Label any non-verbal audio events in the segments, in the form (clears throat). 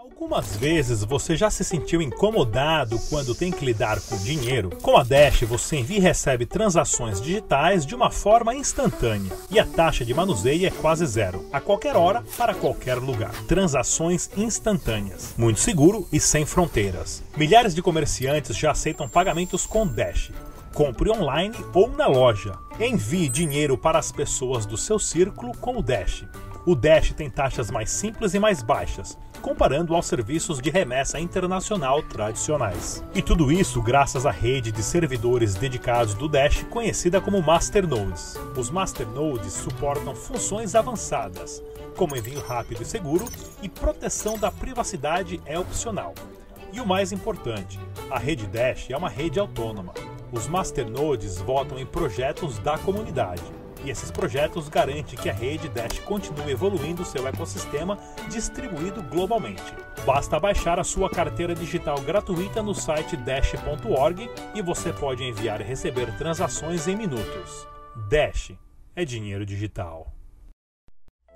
Algumas vezes você já se sentiu incomodado quando tem que lidar com dinheiro? Com a Dash você envia e recebe transações digitais de uma forma instantânea e a taxa de manuseio é quase zero, a qualquer hora, para qualquer lugar. Transações instantâneas, muito seguro e sem fronteiras. Milhares de comerciantes já aceitam pagamentos com Dash. Compre online ou na loja. Envie dinheiro para as pessoas do seu círculo com o Dash. O Dash tem taxas mais simples e mais baixas, comparando aos serviços de remessa internacional tradicionais. E tudo isso graças à rede de servidores dedicados do Dash, conhecida como Masternodes. Os Masternodes suportam funções avançadas, como envio rápido e seguro, e proteção da privacidade é opcional. E o mais importante, a rede Dash é uma rede autônoma. Os Masternodes votam em projetos da comunidade e esses projetos garantem que a rede Dash continue evoluindo seu ecossistema distribuído globalmente. Basta baixar a sua carteira digital gratuita no site dash.org e você pode enviar e receber transações em minutos. Dash é dinheiro digital.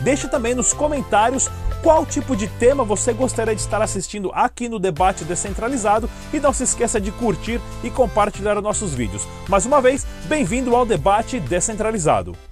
Deixe também nos comentários qual tipo de tema você gostaria de estar assistindo aqui no Debate Descentralizado e não se esqueça de curtir e compartilhar nossos vídeos. Mais uma vez, bem-vindo ao Debate Descentralizado.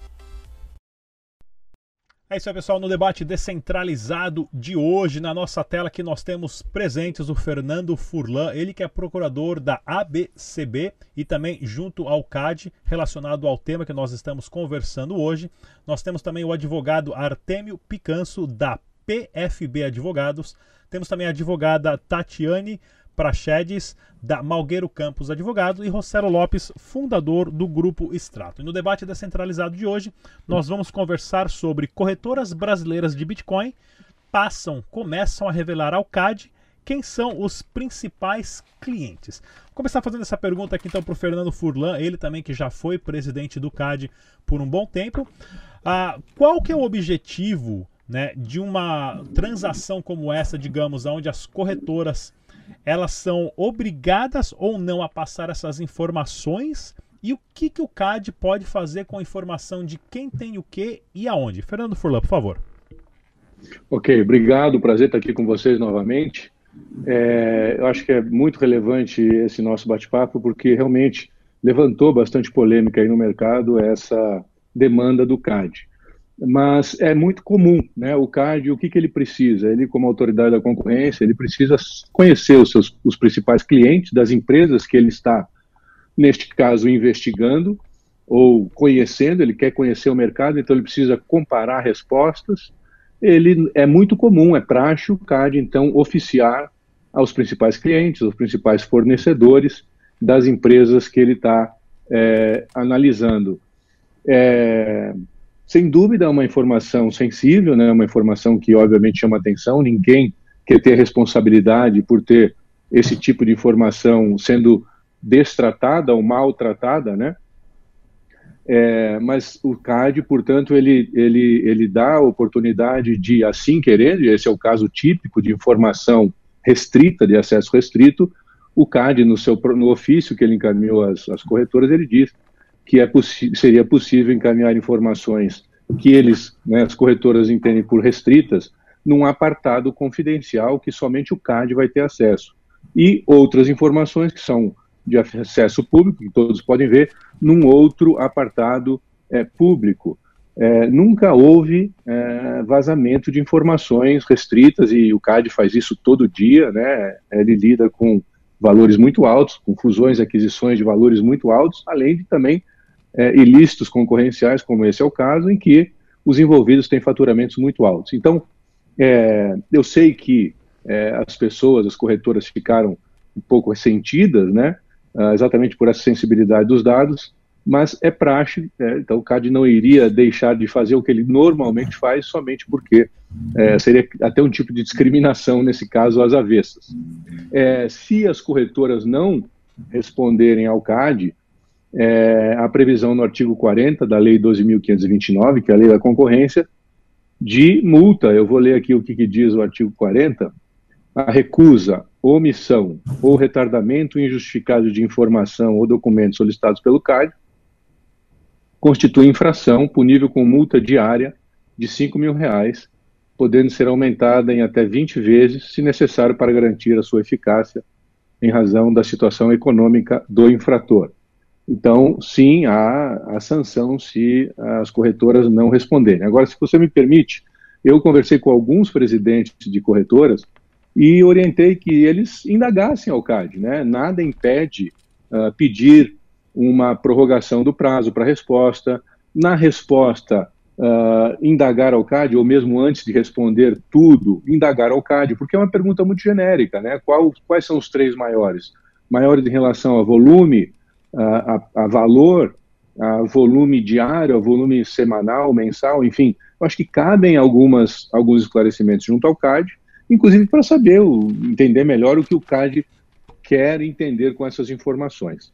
É isso aí, pessoal. No debate descentralizado de hoje, na nossa tela aqui nós temos presentes o Fernando Furlan, ele que é procurador da ABCB e também junto ao CAD, relacionado ao tema que nós estamos conversando hoje. Nós temos também o advogado Artêmio Picanso, da PFB Advogados. Temos também a advogada Tatiane Prachedes, da Malgueiro Campos Advogado, e Rossello Lopes, fundador do Grupo Extrato. E no debate descentralizado de hoje, nós vamos conversar sobre corretoras brasileiras de Bitcoin passam, começam a revelar ao CAD quem são os principais clientes. Vou começar fazendo essa pergunta aqui então para o Fernando Furlan, ele também que já foi presidente do CAD por um bom tempo. Ah, qual que é o objetivo né, de uma transação como essa, digamos, onde as corretoras elas são obrigadas ou não a passar essas informações e o que, que o CAD pode fazer com a informação de quem tem o que e aonde? Fernando Furlan, por favor. Ok, obrigado, prazer estar aqui com vocês novamente. É, eu acho que é muito relevante esse nosso bate-papo porque realmente levantou bastante polêmica aí no mercado essa demanda do CAD mas é muito comum, né? O CAD, o que, que ele precisa? Ele, como autoridade da concorrência, ele precisa conhecer os seus os principais clientes das empresas que ele está, neste caso, investigando ou conhecendo. Ele quer conhecer o mercado, então ele precisa comparar respostas. Ele é muito comum, é praxe o CAD então oficiar aos principais clientes, aos principais fornecedores das empresas que ele está é, analisando. É, sem dúvida, é uma informação sensível, né? uma informação que obviamente chama atenção. Ninguém quer ter responsabilidade por ter esse tipo de informação sendo destratada ou maltratada, né? É, mas o CAD, portanto, ele, ele, ele dá a oportunidade de, assim querendo, e esse é o caso típico de informação restrita, de acesso restrito, o CAD, no, seu, no ofício que ele encaminhou às corretoras, ele diz que é seria possível encaminhar informações que eles, né, as corretoras entendem por restritas, num apartado confidencial que somente o CAD vai ter acesso. E outras informações que são de acesso público, que todos podem ver, num outro apartado é, público. É, nunca houve é, vazamento de informações restritas e o CAD faz isso todo dia, né? Ele lida com valores muito altos, com fusões e aquisições de valores muito altos, além de também é, ilícitos concorrenciais, como esse é o caso, em que os envolvidos têm faturamentos muito altos. Então, é, eu sei que é, as pessoas, as corretoras ficaram um pouco ressentidas, né, ah, exatamente por essa sensibilidade dos dados, mas é praxe, é, então o CAD não iria deixar de fazer o que ele normalmente faz somente porque é, seria até um tipo de discriminação nesse caso às avessas. É, se as corretoras não responderem ao CAD, é, a previsão no artigo 40 da Lei 12.529, que é a Lei da Concorrência, de multa. Eu vou ler aqui o que, que diz o artigo 40. A recusa, omissão ou retardamento injustificado de informação ou documentos solicitados pelo CAD constitui infração punível com multa diária de 5 mil reais, podendo ser aumentada em até 20 vezes, se necessário para garantir a sua eficácia em razão da situação econômica do infrator. Então, sim, há a sanção se as corretoras não responderem. Agora, se você me permite, eu conversei com alguns presidentes de corretoras e orientei que eles indagassem ao CAD. Né? Nada impede uh, pedir uma prorrogação do prazo para resposta. Na resposta, uh, indagar ao CAD, ou mesmo antes de responder tudo, indagar ao CAD, porque é uma pergunta muito genérica. Né? Qual, quais são os três maiores? Maiores em relação a volume, a, a valor, a volume diário, a volume semanal, mensal, enfim, eu acho que cabem algumas, alguns esclarecimentos junto ao CAD, inclusive para saber, entender melhor o que o CAD quer entender com essas informações.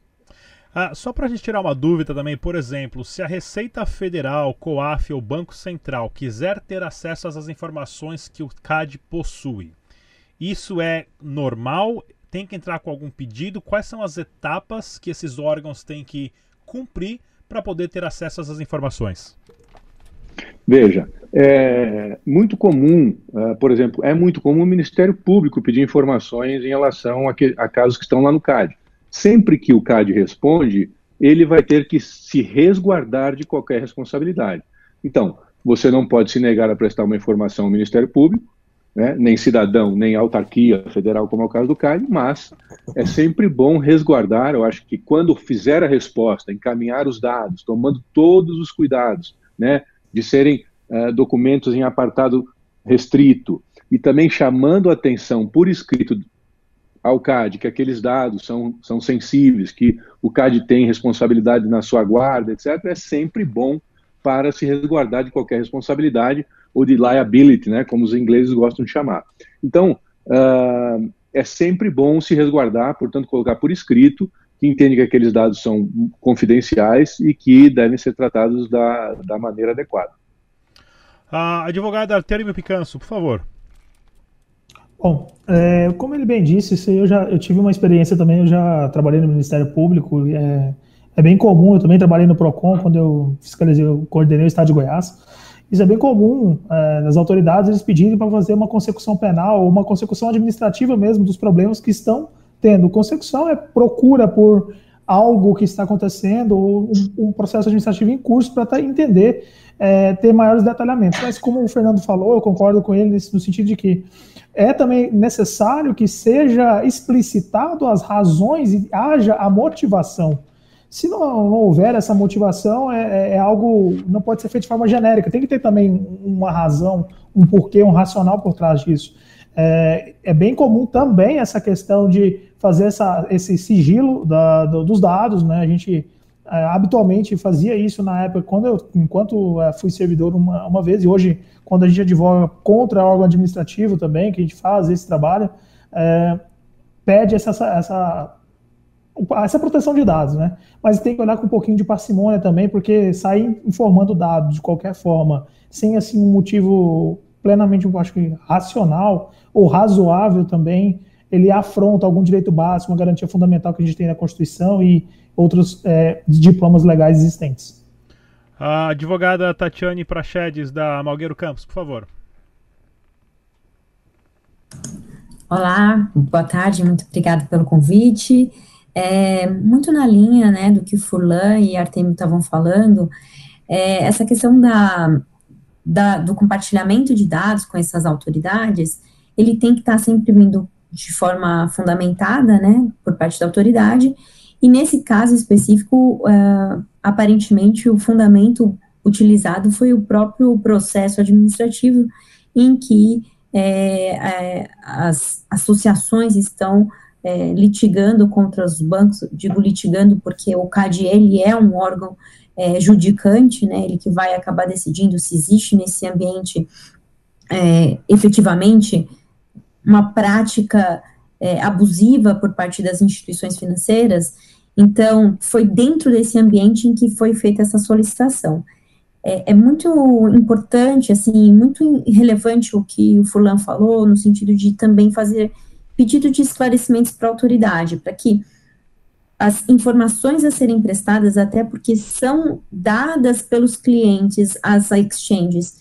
Ah, só para a gente tirar uma dúvida também, por exemplo, se a Receita Federal, COAF ou Banco Central quiser ter acesso às informações que o CAD possui, isso é normal? Tem que entrar com algum pedido? Quais são as etapas que esses órgãos têm que cumprir para poder ter acesso essas informações? Veja, é muito comum, uh, por exemplo, é muito comum o Ministério Público pedir informações em relação a, que, a casos que estão lá no CAD. Sempre que o CAD responde, ele vai ter que se resguardar de qualquer responsabilidade. Então, você não pode se negar a prestar uma informação ao Ministério Público, né, nem cidadão, nem autarquia federal, como é o caso do CAD, mas é sempre bom resguardar. Eu acho que quando fizer a resposta, encaminhar os dados, tomando todos os cuidados, né, de serem uh, documentos em apartado restrito, e também chamando a atenção por escrito ao CAD que aqueles dados são, são sensíveis, que o CAD tem responsabilidade na sua guarda, etc., é sempre bom para se resguardar de qualquer responsabilidade, ou de liability, né, como os ingleses gostam de chamar. Então, uh, é sempre bom se resguardar, portanto, colocar por escrito que entende que aqueles dados são confidenciais e que devem ser tratados da, da maneira adequada. A advogada Artêmio Picanso, por favor. Bom, é, como ele bem disse, eu já eu tive uma experiência também, eu já trabalhei no Ministério Público, é, é bem comum, eu também trabalhei no PROCON, quando eu fiscalizei, eu coordenei o Estado de Goiás, isso é bem comum é, nas autoridades eles pedirem para fazer uma consecução penal ou uma consecução administrativa mesmo dos problemas que estão tendo. Consecução é procura por algo que está acontecendo ou um, um processo administrativo em curso para entender, é, ter maiores detalhamentos. Mas como o Fernando falou, eu concordo com ele no sentido de que é também necessário que seja explicitado as razões e haja a motivação se não, não houver essa motivação, é, é, é, algo não pode ser feito de forma genérica. Tem que ter também uma razão, um porquê, um racional por trás disso. É, é bem comum também essa questão de fazer essa, esse sigilo da, do, dos dados, né? A gente é, habitualmente fazia isso na época, quando eu, enquanto é, fui servidor uma, uma vez, e hoje, quando a gente advoga contra órgão administrativo também, que a gente faz esse trabalho, é, pede essa, essa essa proteção de dados, né? Mas tem que olhar com um pouquinho de parcimônia também, porque sair informando dados de qualquer forma, sem assim um motivo plenamente, eu acho que racional ou razoável também, ele afronta algum direito básico, uma garantia fundamental que a gente tem na Constituição e outros é, diplomas legais existentes. A advogada Tatiane Prachedes, da Malgueiro Campos, por favor. Olá, boa tarde, muito obrigada pelo convite. É, muito na linha né, do que Furlan e Artemio estavam falando, é, essa questão da, da, do compartilhamento de dados com essas autoridades, ele tem que estar sempre vindo de forma fundamentada, né, por parte da autoridade, e nesse caso específico, uh, aparentemente o fundamento utilizado foi o próprio processo administrativo em que é, é, as associações estão é, litigando contra os bancos, digo litigando porque o CAD ele é um órgão é, judicante, né, ele que vai acabar decidindo se existe nesse ambiente é, efetivamente uma prática é, abusiva por parte das instituições financeiras. Então, foi dentro desse ambiente em que foi feita essa solicitação. É, é, muito importante, assim, muito relevante o que o Furlan falou, no sentido de também fazer pedido de esclarecimentos para a autoridade, para que as informações a serem prestadas, até porque são dadas pelos clientes às exchanges,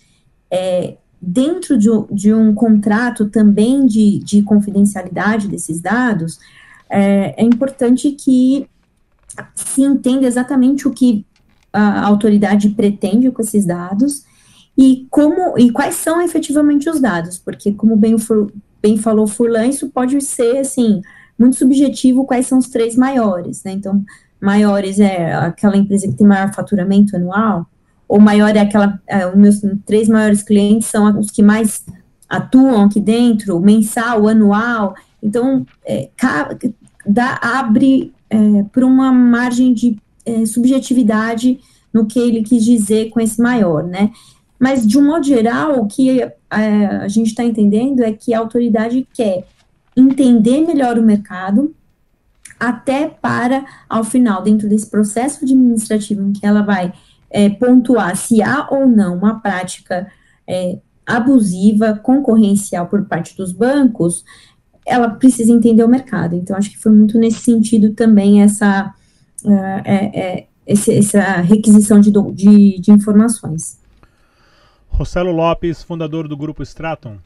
é, dentro de, de, um contrato também de, de confidencialidade desses dados, é, é, importante que se entenda exatamente o que a autoridade pretende com esses dados e como e quais são efetivamente os dados, porque como bem, bem falou Furlan, isso pode ser assim muito subjetivo quais são os três maiores, né? Então, maiores é aquela empresa que tem maior faturamento anual, ou maior é aquela, é, os meus três maiores clientes são os que mais atuam aqui dentro, mensal, anual, então é, dá, abre é, para uma margem de é, subjetividade no que ele quis dizer com esse maior, né? Mas, de um modo geral, o que é, a gente está entendendo é que a autoridade quer entender melhor o mercado, até para, ao final, dentro desse processo administrativo em que ela vai é, pontuar se há ou não uma prática é, abusiva, concorrencial por parte dos bancos, ela precisa entender o mercado. Então, acho que foi muito nesse sentido também essa, uh, é, esse, essa requisição de, de, de informações. Rossello Lopes, fundador do Grupo Straton.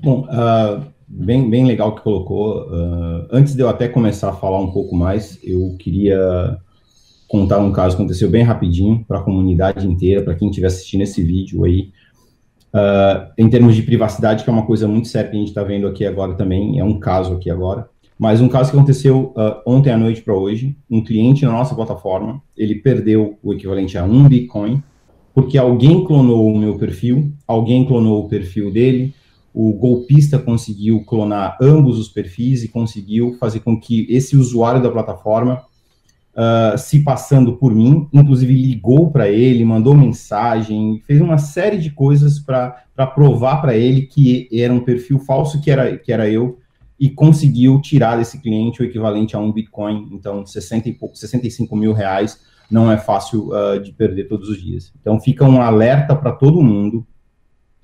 Bom, uh, bem, bem legal que colocou. Uh, antes de eu até começar a falar um pouco mais, eu queria contar um caso que aconteceu bem rapidinho para a comunidade inteira, para quem estiver assistindo esse vídeo aí. Uh, em termos de privacidade, que é uma coisa muito séria que a gente está vendo aqui agora também, é um caso aqui agora. Mas um caso que aconteceu uh, ontem à noite para hoje, um cliente na nossa plataforma, ele perdeu o equivalente a um Bitcoin, porque alguém clonou o meu perfil, alguém clonou o perfil dele, o golpista conseguiu clonar ambos os perfis e conseguiu fazer com que esse usuário da plataforma, uh, se passando por mim, inclusive ligou para ele, mandou mensagem, fez uma série de coisas para provar para ele que era um perfil falso, que era, que era eu, e conseguiu tirar desse cliente o equivalente a um Bitcoin, então 60 e pouco, 65 mil reais, não é fácil uh, de perder todos os dias. Então fica um alerta para todo mundo,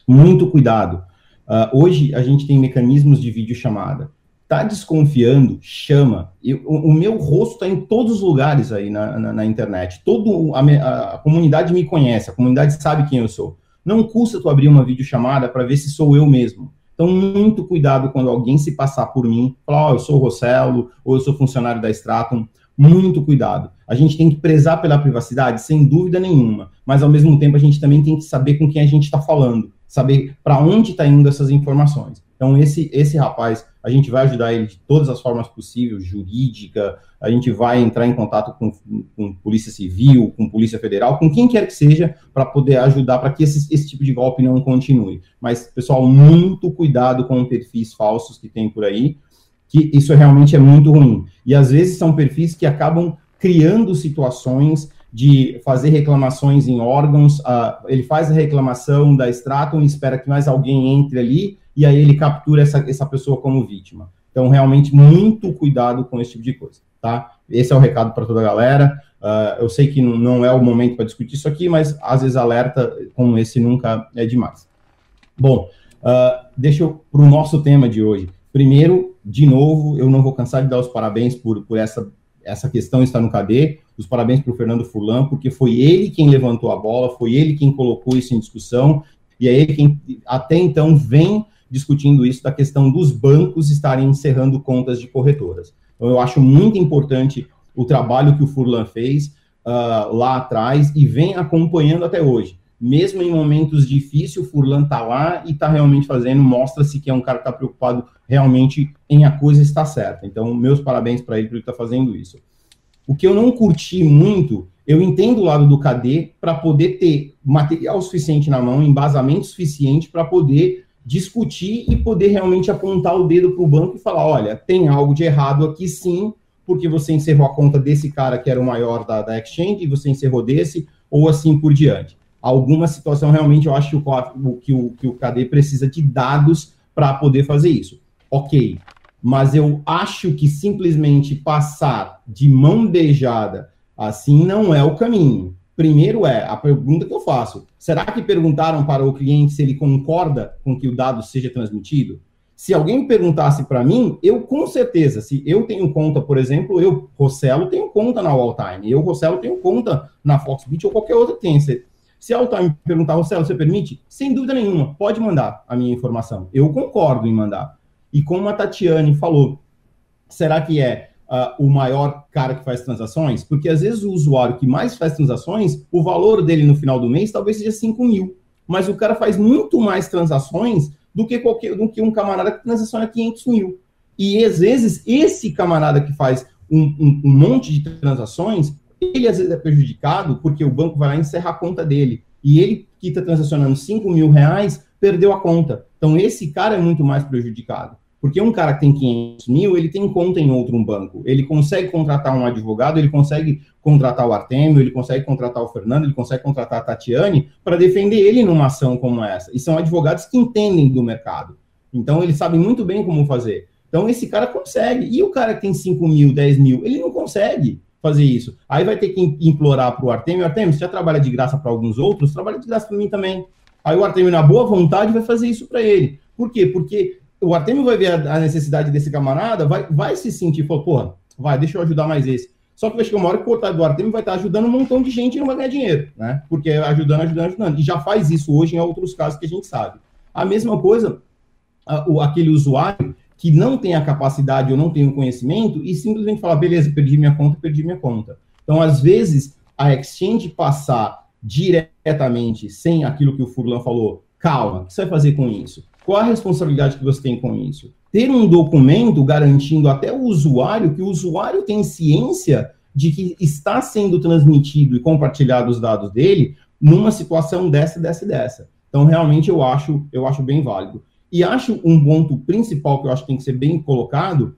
muito cuidado Uh, hoje a gente tem mecanismos de videochamada. Tá desconfiando? Chama. Eu, o, o, meu rosto está em todos os lugares aí na, na, na internet. Todo a, a, a, comunidade me conhece, a comunidade sabe quem eu sou. Não custa tu abrir uma videochamada para ver se sou eu mesmo. Então, muito cuidado quando alguém se passar por mim, falar, oh, eu sou o Rossello, ou eu sou funcionário da Stratum. Muito cuidado. A gente tem que prezar pela privacidade, sem dúvida nenhuma, mas ao mesmo tempo a gente também tem que saber com quem a gente está falando saber para onde está indo essas informações. Então, esse, esse rapaz, a gente vai ajudar ele de todas as formas possíveis, jurídica, a gente vai entrar em contato com, com Polícia Civil, com Polícia Federal, com quem quer que seja, para poder ajudar para que esse, esse tipo de golpe não continue. Mas, pessoal, muito cuidado com perfis falsos que tem por aí, que isso realmente é muito ruim. E às vezes são perfis que acabam criando situações de fazer reclamações em órgãos, uh, ele faz a reclamação da Stratum, espera que mais alguém entre ali, e aí ele captura essa, essa pessoa como vítima. Então, realmente, muito cuidado com esse tipo de coisa, tá? Esse é o recado para toda a galera. Uh, eu sei que não é o momento para discutir isso aqui, mas às vezes alerta como esse nunca é demais. Bom, uh, deixa eu para o nosso tema de hoje. Primeiro, de novo, eu não vou cansar de dar os parabéns por, por essa, essa questão estar no KD. Os parabéns para o Fernando Furlan, porque foi ele quem levantou a bola, foi ele quem colocou isso em discussão, e é ele quem até então vem discutindo isso da questão dos bancos estarem encerrando contas de corretoras. Então, eu acho muito importante o trabalho que o Furlan fez uh, lá atrás e vem acompanhando até hoje. Mesmo em momentos difíceis, o Furlan está lá e está realmente fazendo, mostra-se que é um cara que está preocupado realmente em a coisa estar certa. Então, meus parabéns para ele por estar tá fazendo isso. O que eu não curti muito, eu entendo o lado do KD para poder ter material suficiente na mão, embasamento suficiente para poder discutir e poder realmente apontar o dedo para o banco e falar: olha, tem algo de errado aqui sim, porque você encerrou a conta desse cara que era o maior da, da exchange e você encerrou desse, ou assim por diante. Alguma situação realmente eu acho que o, que o, que o KD precisa de dados para poder fazer isso. Ok, mas eu acho que simplesmente passar de mão beijada assim não é o caminho. Primeiro é a pergunta que eu faço: será que perguntaram para o cliente se ele concorda com que o dado seja transmitido? Se alguém perguntasse para mim, eu com certeza, se eu tenho conta, por exemplo, eu, Rossello, tenho conta na Alltime, eu, Rossello, tenho conta na Foxbit ou qualquer outra tem. Se, a Alltime me perguntar, Rossello, você permite? Sem dúvida nenhuma, pode mandar a minha informação. Eu concordo em mandar. E como a Tatiane falou, será que é uh, o maior cara que faz transações, porque às vezes o usuário que mais faz transações, o valor dele no final do mês talvez seja 5 mil, mas o cara faz muito mais transações do que qualquer do que um camarada que transaciona 500 mil. E às vezes esse camarada que faz um, um, um monte de transações, ele às vezes é prejudicado porque o banco vai lá e encerra a conta dele. E ele que está transacionando 5 mil reais perdeu a conta. Então esse cara é muito mais prejudicado. Porque um cara que tem 500 mil, ele tem conta em outro banco. Ele consegue contratar um advogado, ele consegue contratar o Artemio, ele consegue contratar o Fernando, ele consegue contratar a Tatiane para defender ele numa ação como essa. E são advogados que entendem do mercado. Então, eles sabem muito bem como fazer. Então, esse cara consegue. E o cara que tem 5 mil, 10 mil, ele não consegue fazer isso. Aí vai ter que implorar para o Artemio, Artemio, você já trabalha de graça para alguns outros, trabalha de graça para mim também. Aí o Artemio, na boa vontade, vai fazer isso para ele. Por quê? Porque o Artemio vai ver a, necessidade desse camarada, vai, vai se sentir, falou, porra, vai, deixa eu ajudar mais esse. Só que vai chegar uma hora que o portal do Artemio vai estar ajudando um montão de gente e não vai ganhar dinheiro, né? Porque ajudando, ajudando, ajudando. E já faz isso hoje em outros casos que a gente sabe. A mesma coisa, aquele usuário que não tem a capacidade ou não tem o conhecimento e simplesmente fala, beleza, perdi minha conta, perdi minha conta. Então, às vezes, a exchange passar diretamente, sem aquilo que o Furlan falou, calma, o que você vai fazer com isso? Qual a responsabilidade que você tem com isso? Ter um documento garantindo até o usuário que o usuário tem ciência de que está sendo transmitido e compartilhado os dados dele numa situação dessa, dessa e dessa. Então, realmente, eu acho, eu acho bem válido. E acho um ponto principal que eu acho que tem que ser bem colocado,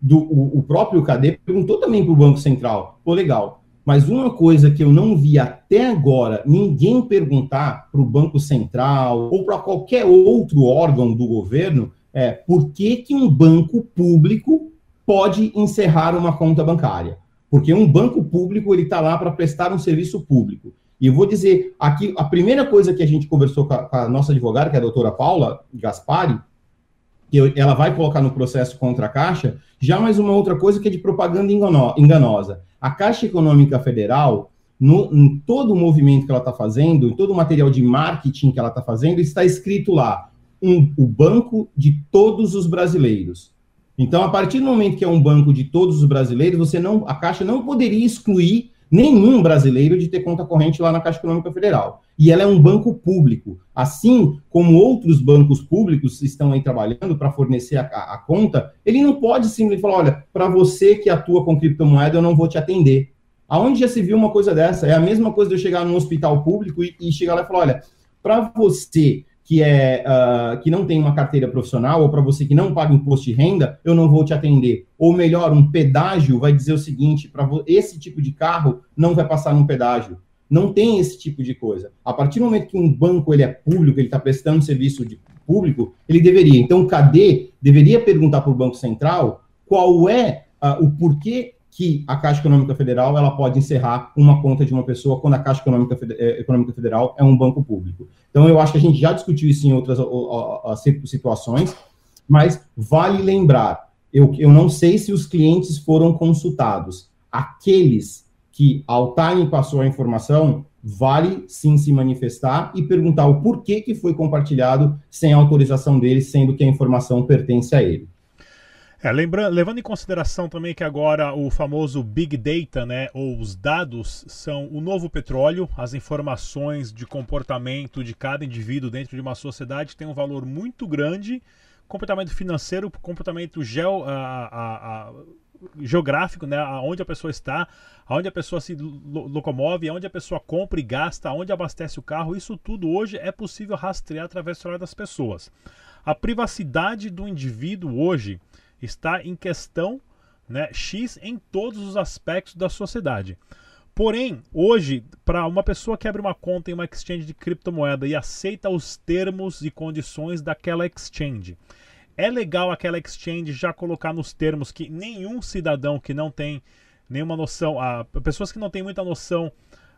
do, o, o próprio KD perguntou também para o Banco Central, pô, legal, mas uma coisa que eu não vi até agora ninguém perguntar para o Banco Central ou para qualquer outro órgão do governo é por que, que um banco público pode encerrar uma conta bancária. Porque um banco público ele está lá para prestar um serviço público. E eu vou dizer aqui, a primeira coisa que a gente conversou com a, com a nossa advogada, que é a doutora Paula Gaspari, que ela vai colocar no processo contra a Caixa, já mais uma outra coisa que é de propaganda enganosa. A Caixa Econômica Federal, no, em todo o movimento que ela está fazendo, em todo o material de marketing que ela está fazendo, está escrito lá um, o banco de todos os brasileiros. Então, a partir do momento que é um banco de todos os brasileiros, você não, a Caixa não poderia excluir nenhum brasileiro de ter conta corrente lá na Caixa Econômica Federal. E ela é um banco público. Assim como outros bancos públicos estão aí trabalhando para fornecer a, a, conta, ele não pode simplesmente falar: olha, para você que atua com criptomoeda, eu não vou te atender. Aonde já se viu uma coisa dessa? É a mesma coisa de eu chegar num hospital público e, e chegar lá e falar: olha, para você que é uh, que não tem uma carteira profissional ou para você que não paga imposto de renda, eu não vou te atender. Ou melhor, um pedágio vai dizer o seguinte: para esse tipo de carro não vai passar num pedágio. Não tem esse tipo de coisa. A partir do momento que um banco ele é público, ele está prestando serviço de público, ele deveria. Então, o KD deveria perguntar para o Banco Central qual é uh, o porquê que a Caixa Econômica Federal ela pode encerrar uma conta de uma pessoa quando a Caixa Econômica, eh, Econômica Federal é um banco público. Então, eu acho que a gente já discutiu isso em outras situações, mas vale lembrar, eu, eu não sei se os clientes foram consultados. Aqueles que Altime passou a informação, vale sim se manifestar e perguntar o porquê que foi compartilhado sem autorização dele, sendo que a informação pertence a ele. É, lembrando, levando em consideração também que agora o famoso Big Data, né, ou os dados, são o novo petróleo, as informações de comportamento de cada indivíduo dentro de uma sociedade têm um valor muito grande, comportamento financeiro, comportamento geo, a, a, a geográfico, né? Aonde a pessoa está, aonde a pessoa se locomove, aonde a pessoa compra e gasta, aonde abastece o carro, isso tudo hoje é possível rastrear através do celular das pessoas. A privacidade do indivíduo hoje está em questão né, X em todos os aspectos da sociedade. Porém, hoje, para uma pessoa que abre uma conta em uma exchange de criptomoeda e aceita os termos e condições daquela exchange, é legal aquela exchange já colocar nos termos que nenhum cidadão que não tem nenhuma noção, a, pessoas que não têm muita noção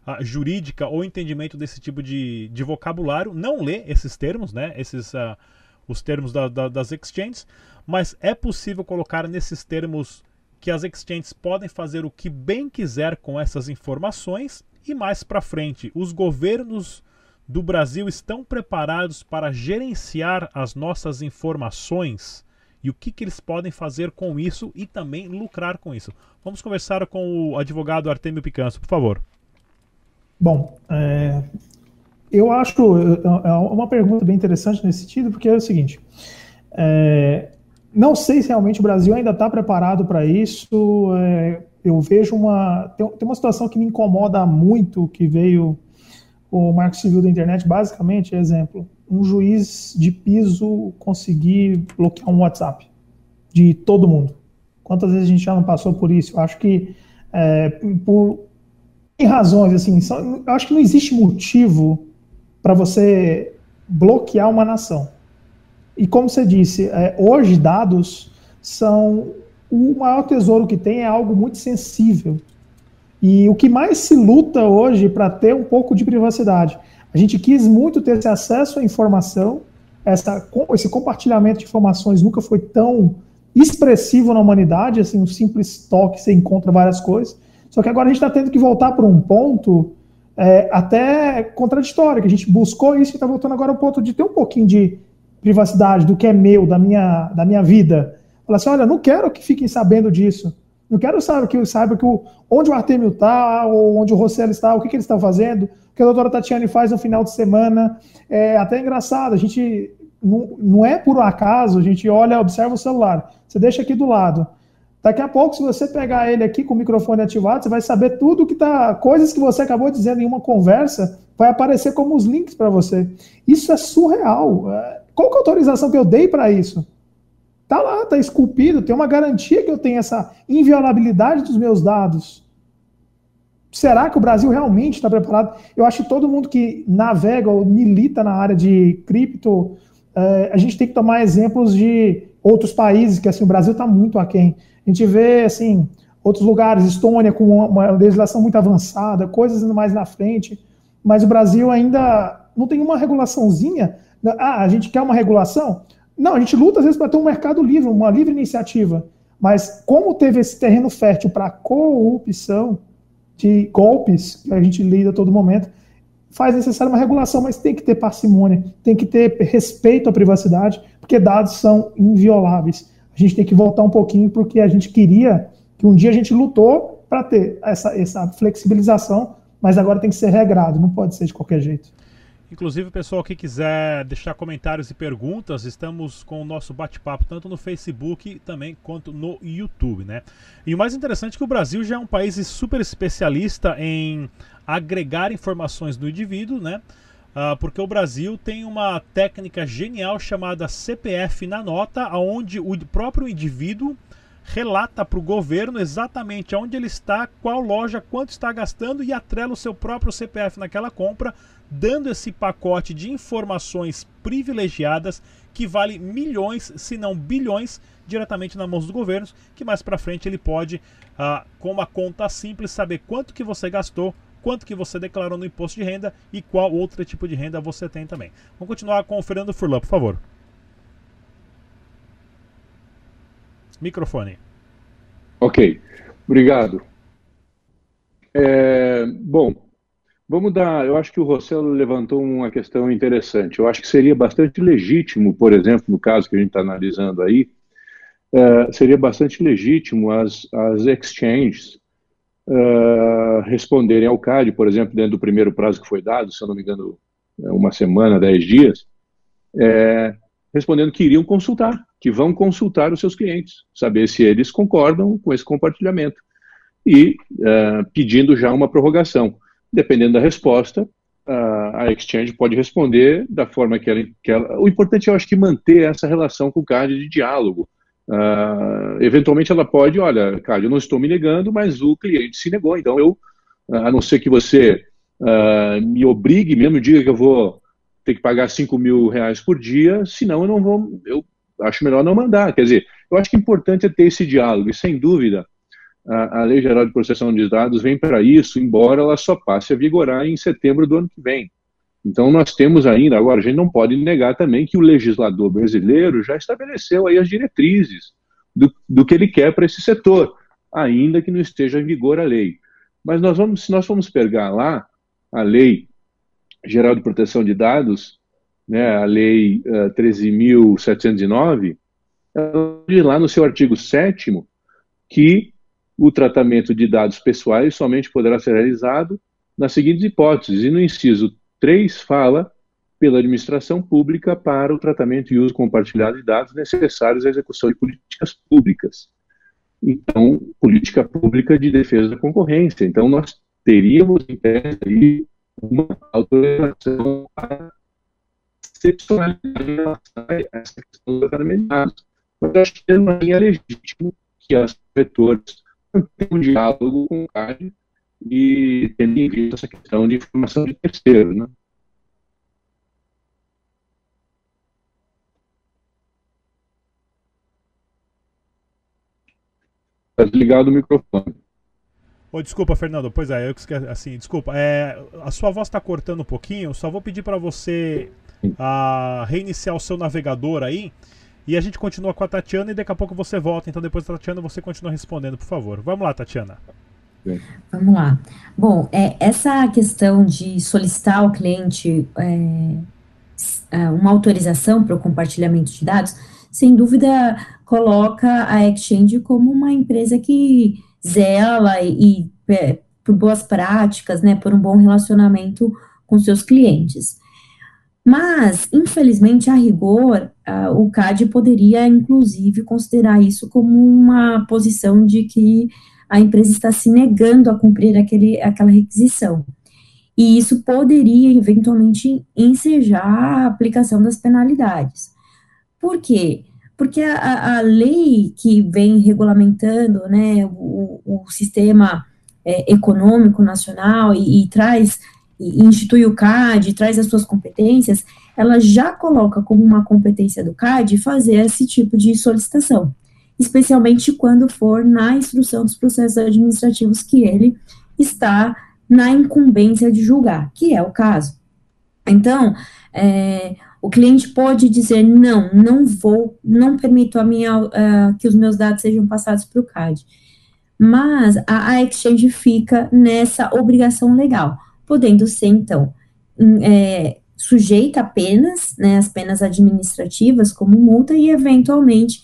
a, jurídica ou entendimento desse tipo de, de vocabulário, não lê esses termos, né? Esses, a, os termos da, da, das exchanges, mas é possível colocar nesses termos que as exchanges podem fazer o que bem quiser com essas informações e mais para frente, os governos do Brasil estão preparados para gerenciar as nossas informações e o que, que eles podem fazer com isso e também lucrar com isso. Vamos conversar com o advogado Artemio Picanso, por favor. Bom, é, eu acho é, é uma pergunta bem interessante nesse sentido, porque é o seguinte: é, não sei se realmente o Brasil ainda está preparado para isso. É, eu vejo uma. Tem, tem, uma situação que me incomoda muito, que veio o Marco Civil da internet, basicamente, exemplo, um juiz de piso conseguir bloquear um WhatsApp de todo mundo. Quantas vezes a gente já não passou por isso? Eu acho que é, por em razões assim, eu acho que não existe motivo para você bloquear uma nação. E como você disse, é, hoje dados são o maior tesouro que tem é algo muito sensível. E o que mais se luta hoje para ter um pouco de privacidade. A gente quis muito ter esse acesso à informação, essa, esse compartilhamento de informações nunca foi tão expressivo na humanidade, assim, um simples toque você encontra várias coisas. Só que agora a gente está tendo que voltar para um ponto é, até contraditório, que a gente buscou isso e está voltando agora ao ponto de ter um pouquinho de privacidade, do que é meu, da minha, da minha vida. Fala assim, olha, não quero que fiquem sabendo disso. Não quero saber que saiba que o, onde o Artemio está, ou onde o Rossello está, o que, que eles estão fazendo, o que a doutora Tatiane faz no final de semana. É até engraçado, a gente não, não é por acaso, a gente olha, observa o celular. Você deixa aqui do lado. Daqui a pouco, se você pegar ele aqui com o microfone ativado, você vai saber tudo que tá. Coisas que você acabou dizendo em uma conversa, vai aparecer como os links para você. Isso é surreal. É, qual que é a autorização que eu dei para isso? Tá lá, tá esculpido, tem uma garantia que eu tenho essa inviolabilidade dos meus dados. Será que o Brasil realmente está preparado? Eu acho que todo mundo que navega ou milita na área de cripto, é, a gente tem que tomar exemplos de outros países, que assim, o Brasil está muito aquém. A gente vê, assim, outros lugares, Estônia com uma legislação muito avançada, coisas mais na frente, mas o Brasil ainda não tem uma regulaçãozinha ah, a gente quer uma regulação? Não, a gente luta às vezes para ter um mercado livre, uma livre iniciativa. Mas como teve esse terreno fértil para corrupção de golpes que a gente lida a todo momento, faz necessária uma regulação, mas tem que ter parcimônia, tem que ter respeito à privacidade, porque dados são invioláveis. A gente tem que voltar um pouquinho porque a gente queria que um dia a gente lutou para ter essa, essa flexibilização, mas agora tem que ser regrado, não pode ser de qualquer jeito. Inclusive, pessoal que quiser deixar comentários e perguntas, estamos com o nosso bate-papo tanto no Facebook também quanto no YouTube, né? E o mais interessante é que o Brasil já é um país super especialista em agregar informações do indivíduo, né? Uh, porque o Brasil tem uma técnica genial chamada CPF na nota, onde o próprio indivíduo relata para o governo exatamente onde ele está, qual loja, quanto está gastando e atrela o seu próprio CPF naquela compra dando esse pacote de informações privilegiadas que vale milhões, se não bilhões, diretamente nas mãos dos governos, que mais para frente ele pode, ah, com uma conta simples, saber quanto que você gastou, quanto que você declarou no imposto de renda e qual outro tipo de renda você tem também. Vamos continuar com o Fernando Furlan, por favor. Microfone. Ok, obrigado. É, bom, Vamos dar. Eu acho que o Rossello levantou uma questão interessante. Eu acho que seria bastante legítimo, por exemplo, no caso que a gente está analisando aí, uh, seria bastante legítimo as, as exchanges uh, responderem ao CAD, por exemplo, dentro do primeiro prazo que foi dado, se eu não me engano, é uma semana, dez dias, é, respondendo que iriam consultar, que vão consultar os seus clientes, saber se eles concordam com esse compartilhamento e uh, pedindo já uma prorrogação. Dependendo da resposta, uh, a exchange pode responder da forma que ela, que ela, O importante, eu acho, que manter essa relação com o CAD de diálogo. Uh, eventualmente ela pode, olha, CAD, eu não estou me negando, mas o cliente se negou, então eu, a não ser que você me obrigue mesmo, diga que eu vou ter que pagar 5 mil reais por dia, senão eu não vou, eu acho melhor não mandar. Quer dizer, eu acho que o importante é ter esse diálogo, e sem dúvida, a, a Lei Geral de Proteção de Dados vem para isso, embora ela só passe a vigorar em setembro do ano que vem. Então, nós temos ainda, agora, a gente não pode negar também que o legislador brasileiro já estabeleceu aí as diretrizes do, do que ele quer para esse setor, ainda que não esteja em vigor a lei. Mas nós vamos, se nós formos pegar lá a Lei Geral de Proteção de Dados, né, a Lei uh, eh, 13.709, ela diz lá no seu artigo 7 que o tratamento de dados pessoais somente poderá ser realizado nas seguintes hipóteses. E no inciso 3 fala pela administração pública para o tratamento e uso compartilhado de dados necessários à execução de políticas públicas. Então, política pública de defesa da concorrência. Então, nós teríamos, em tese, uma autorização para excepcionalidade essa questão do tratamento de dados. Mas acho que é legítimo que as vetores ter um diálogo com o CAD e tendo em vista essa questão de informação de terceiro, né? Está desligado o microfone. Oh, desculpa, Fernando. Pois é, eu que assim, desculpa. É, a sua voz está cortando um pouquinho. Só vou pedir para você a, reiniciar o seu navegador aí e a gente continua com a Tatiana e daqui a pouco você volta. Então depois da Tatiana você continua respondendo, por favor. Vamos lá, Tatiana. Vamos lá. Bom, é, essa questão de solicitar ao cliente é, é uma autorização para o compartilhamento de dados, sem dúvida coloca a Exchange como uma empresa que zela e, e é, por boas práticas, né, por um bom relacionamento com seus clientes. Mas, infelizmente, a rigor, o CAD poderia, inclusive, considerar isso como uma posição de que a empresa está se negando a cumprir aquele, aquela requisição. E isso poderia, eventualmente, ensejar a aplicação das penalidades. Por quê? Porque a, a lei que vem regulamentando né, o, o sistema é, econômico nacional e, e traz e institui o CAD, traz as suas competências, ela já coloca como uma competência do CAD fazer esse tipo de solicitação, especialmente quando for na instrução dos processos administrativos que ele está na incumbência de julgar, que é o caso. Então, é, o cliente pode dizer não, não vou, não permito a minha, uh, que os meus dados sejam passados para o CAD. Mas a, a Exchange fica nessa obrigação legal podendo ser, então, é, sujeita a penas, né, as penas administrativas, como multa, e, eventualmente,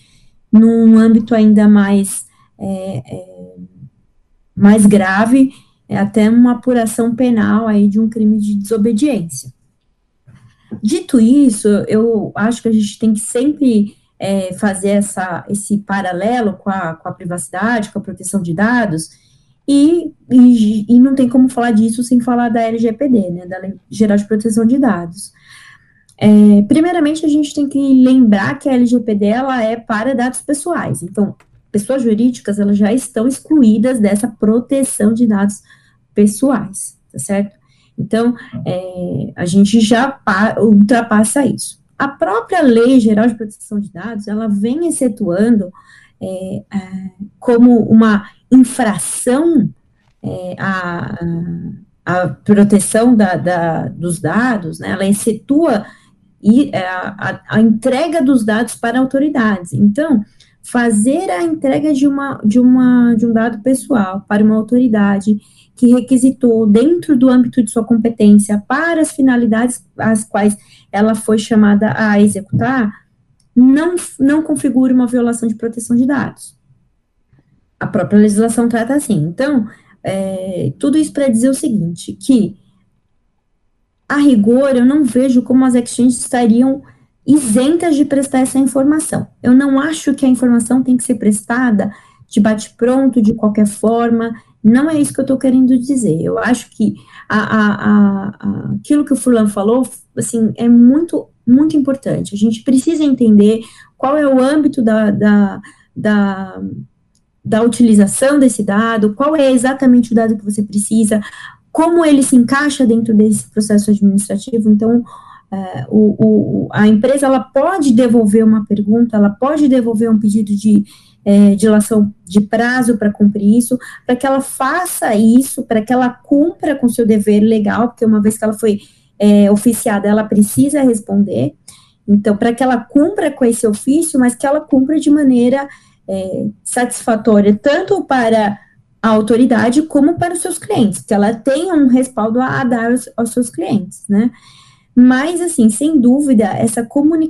num âmbito ainda mais, é, é, mais grave, é até uma apuração penal aí de um crime de desobediência. Dito isso, eu acho que a gente tem que sempre é, fazer essa, esse paralelo com a, com a privacidade, com a proteção de dados, e, e, e, não tem como falar disso sem falar da LGPD, né, da Lei Geral de Proteção de Dados. É, primeiramente, a gente tem que lembrar que a LGPD ela é para dados pessoais. Então, pessoas jurídicas elas já estão excluídas dessa proteção de dados pessoais, tá certo? Então, é, a gente já ultrapassa isso. A própria Lei Geral de Proteção de Dados, ela vem excetuando é, como uma infração é, à, à proteção da, da, dos dados, né, ela excetua e, é, a, a, entrega dos dados para autoridades. Então, fazer a entrega de, uma, de, uma, de um dado pessoal para uma autoridade que requisitou dentro do âmbito de sua competência para as finalidades às quais ela foi chamada a executar, não, não configura uma violação de proteção de dados a própria legislação trata assim. Então, é, tudo isso para dizer o seguinte, que a rigor eu não vejo como as exchanges estariam isentas de prestar essa informação. Eu não acho que a informação tem que ser prestada de bate-pronto, de qualquer forma. Não é isso que eu estou querendo dizer. Eu acho que a, a, a, aquilo que o Fulano falou, assim, é muito, muito importante. A gente precisa entender qual é o âmbito da, da, da, da utilização desse dado, qual é exatamente o dado que você precisa, como ele se encaixa dentro desse processo administrativo. Então, é, o, o, a empresa ela pode devolver uma pergunta, ela pode devolver um pedido de é, dilação de prazo para cumprir isso, para que ela faça isso, para que ela cumpra com seu dever legal, porque uma vez que ela foi é, oficiada, ela precisa responder. Então, para que ela cumpra com esse ofício, mas que ela cumpra de maneira é, satisfatória, tanto para a autoridade como para os seus clientes, que ela tenha um respaldo a, dar aos, aos, seus clientes, né? Mas, assim, sem dúvida, essa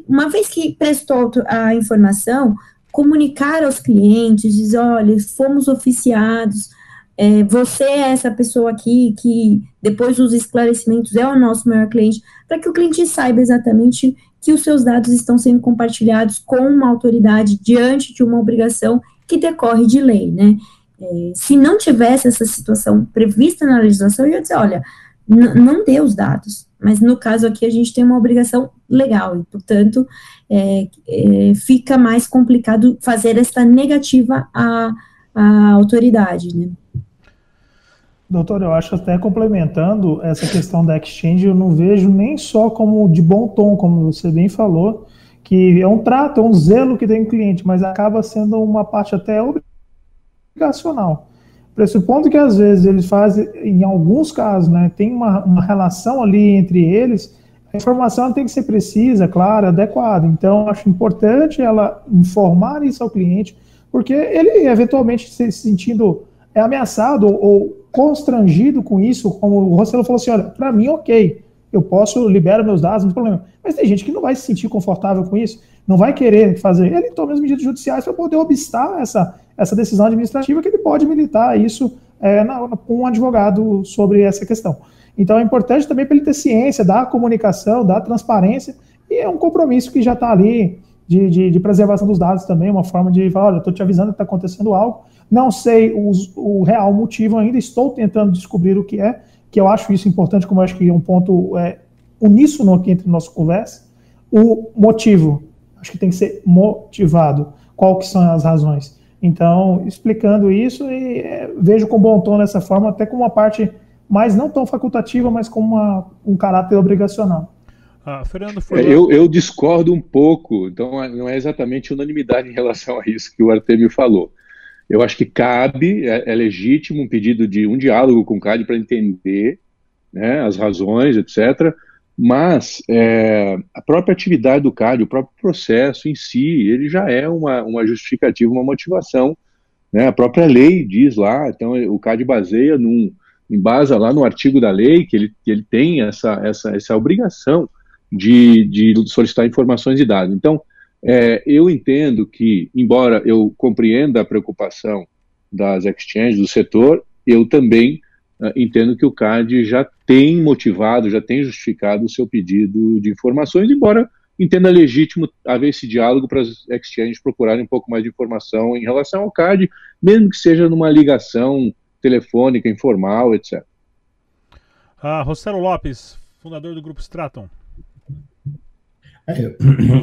uma vez que prestou a informação, comunicar aos clientes, dizer, olha, fomos oficiados, é, você é essa pessoa aqui que, depois dos esclarecimentos, é o nosso maior cliente, para que o cliente saiba exatamente que os seus dados estão sendo compartilhados com uma autoridade diante de uma obrigação que decorre de lei, né? É, se não tivesse essa situação prevista na legislação, eu ia dizer, olha, não dê os dados, mas no caso aqui a gente tem uma obrigação legal e, portanto, é, é, fica mais complicado fazer esta negativa à, à autoridade, né? Doutor, eu acho até complementando essa questão da exchange, eu não vejo nem só como de bom tom, como você bem falou, que é um trato, é um zelo que tem o cliente, mas acaba sendo uma parte até obrigacional. Pressupondo que às vezes eles fazem, em alguns casos, né, tem uma, uma relação ali entre eles, a informação tem que ser precisa, clara, adequada. Então, acho importante ela informar isso ao cliente, porque ele eventualmente se sentindo ameaçado ou constrangido com isso, como o Rossello falou assim, olha, para mim, ok, eu posso liberar meus dados, não tem problema. Mas tem gente que não vai se sentir confortável com isso, não vai querer fazer. Ele toma as medidas judiciais para poder obstar essa, essa decisão administrativa que ele pode militar isso é, com um advogado sobre essa questão. Então é importante também para ele ter ciência da comunicação, da transparência, e é um compromisso que já está ali de, de, de, preservação dos dados também, uma forma de falar, olha, estou te avisando que está acontecendo algo, não sei os, o real motivo ainda, estou tentando descobrir o que é, que eu acho isso importante, como eu acho que é um ponto é, uníssono aqui entre nossa conversa. O motivo, acho que tem que ser motivado. Qual que são as razões? Então, explicando isso, e, é, vejo com bom tom dessa forma, até como uma parte mais não tão facultativa, mas com uma, um caráter obrigacional. Ah, Fernando é, eu, eu, discordo um pouco, então não é exatamente unanimidade em relação a isso que o Artemio falou. Eu acho que cabe, é, é legítimo um pedido de um diálogo com o CAD para entender né, as razões, etc. Mas é, a própria atividade do CAD, o próprio processo em si, ele já é uma, uma justificativa, uma motivação. Né? A própria lei diz lá, então o CAD baseia num, embasa lá no artigo da lei que ele, que ele tem essa, essa, essa obrigação de, de solicitar informações e dados. Então, é, eu entendo que, embora eu compreenda a preocupação das exchanges, do setor, eu também entendo que o CAD já tem motivado, já tem justificado o seu pedido de informações, embora entenda legítimo haver esse diálogo para as exchanges procurarem um pouco mais de informação em relação ao CAD, mesmo que seja numa ligação telefônica, informal, etc. Ah, Rossello Lopes, fundador do Grupo Straton. É,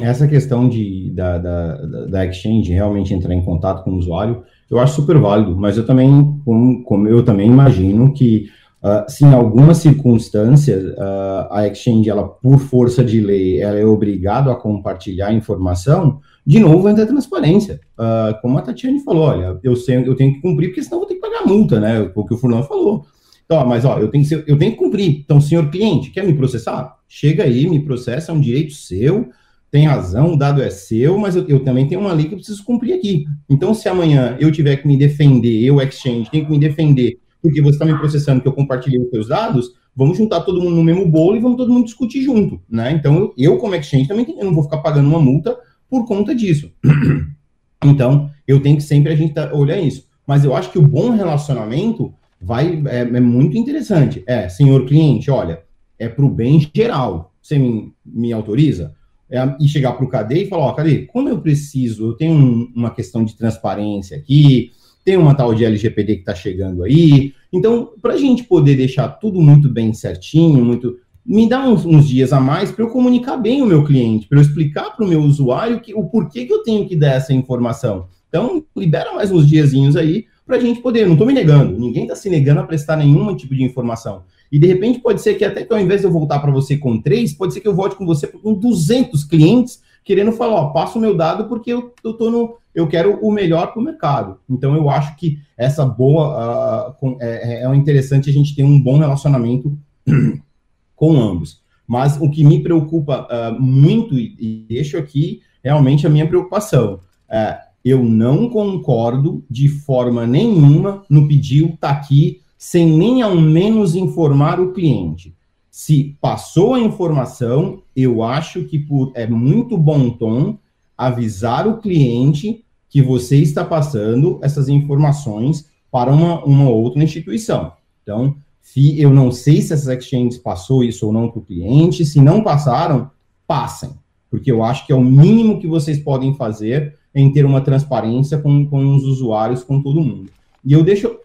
(clears throat) essa questão de, da, da, da Exchange realmente entrar em contato com o usuário, eu acho super válido, mas eu também, como, como eu também imagino que, uh, se em algumas circunstâncias uh, a Exchange, ela, por força de lei, ela é obrigada a compartilhar informação, de novo entra a transparência. Uh, como a Tatiane falou, olha, eu, sei, eu tenho que cumprir, porque senão eu vou ter que pagar multa, né? O que o Furlan falou. Então, mas ó, eu tenho, que ser, eu tenho que cumprir. Então, senhor cliente, quer me processar? Chega aí, me processa, é um direito seu, tem razão, o dado é seu, mas eu, eu, também tenho uma lei que eu preciso cumprir aqui. Então, se amanhã eu tiver que me defender, eu, Exchange, tenho que me defender porque você está me processando que eu compartilhei os seus dados, vamos juntar todo mundo no mesmo bolo e vamos todo mundo discutir junto, né? Então, eu, como Exchange, também tenho, eu não vou ficar pagando uma multa por conta disso. (clears throat) Então, eu tenho que sempre a gente tá, olhar isso. Mas eu acho que o bom relacionamento vai é, é muito interessante. É, senhor cliente, olha, é para o bem geral. Você me, me autoriza? É, e chegar para o KD e falar, ó, cadê? Como eu preciso, eu tenho um, uma questão de transparência aqui, tem uma tal de LGPD que está chegando aí. Então, para a gente poder deixar tudo muito bem certinho, muito me dá uns, uns dias a mais para eu comunicar bem o meu cliente, para eu explicar para o meu usuário que, o porquê que eu tenho que dar essa informação. Então, libera mais uns diazinhos aí para a gente poder. Não estou me negando, ninguém está se negando a prestar nenhum tipo de informação. E de repente pode ser que até que ao invés de eu voltar para você com três, pode ser que eu volte com você com 200 clientes querendo falar, ó, passa o meu dado porque eu, eu tô no, eu quero o melhor para o mercado. Então eu acho que essa boa uh, é, é interessante a gente ter um bom relacionamento (clears throat) com ambos. Mas o que me preocupa uh, muito, e, e, deixo aqui realmente a minha preocupação, é, eu não concordo de forma nenhuma no pedido tá aqui, sem nem ao menos informar o cliente. Se passou a informação, eu acho que por, é muito bom tom avisar o cliente que você está passando essas informações para uma, uma outra instituição. Então, eu não sei se essas exchanges passou isso ou não para o cliente. Se não passaram, passem. Porque eu acho que é o mínimo que vocês podem fazer em ter uma transparência com, com os usuários, com todo mundo. E eu deixo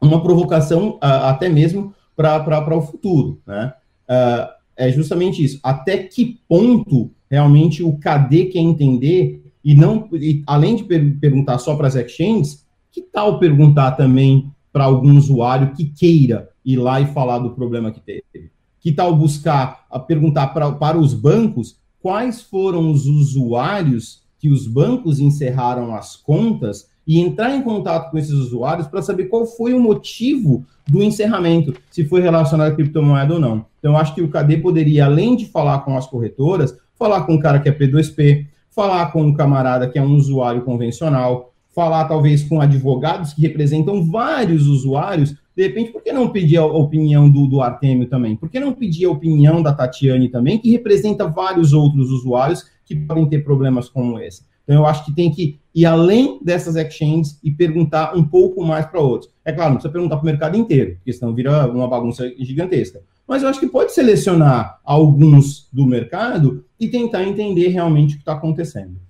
uma provocação até mesmo para o futuro. Né? Uh, é justamente isso. Até que ponto realmente o KD quer entender e não, e, além de per perguntar só para as exchanges, que tal perguntar também para algum usuário que queira ir lá e falar do problema que teve? Que tal buscar a perguntar pra, para os bancos quais foram os usuários que os bancos encerraram as contas e entrar em contato com esses usuários para saber qual foi o motivo do encerramento, se foi relacionado à criptomoeda ou não. Então, acho que o KD poderia, além de falar com as corretoras, falar com o cara que é P2P, falar com um camarada que é um usuário convencional, falar talvez com advogados que representam vários usuários, de repente, por que não pedir a opinião do, do Artemio também? Por que não pedir a opinião da Tatiane também, que representa vários outros usuários que podem ter problemas como esse? Então, eu acho que tem que ir além dessas exchanges e perguntar um pouco mais para outros. É claro, não precisa perguntar para o mercado inteiro, porque senão vira uma bagunça gigantesca. Mas eu acho que pode selecionar alguns do mercado e tentar entender realmente o que está acontecendo.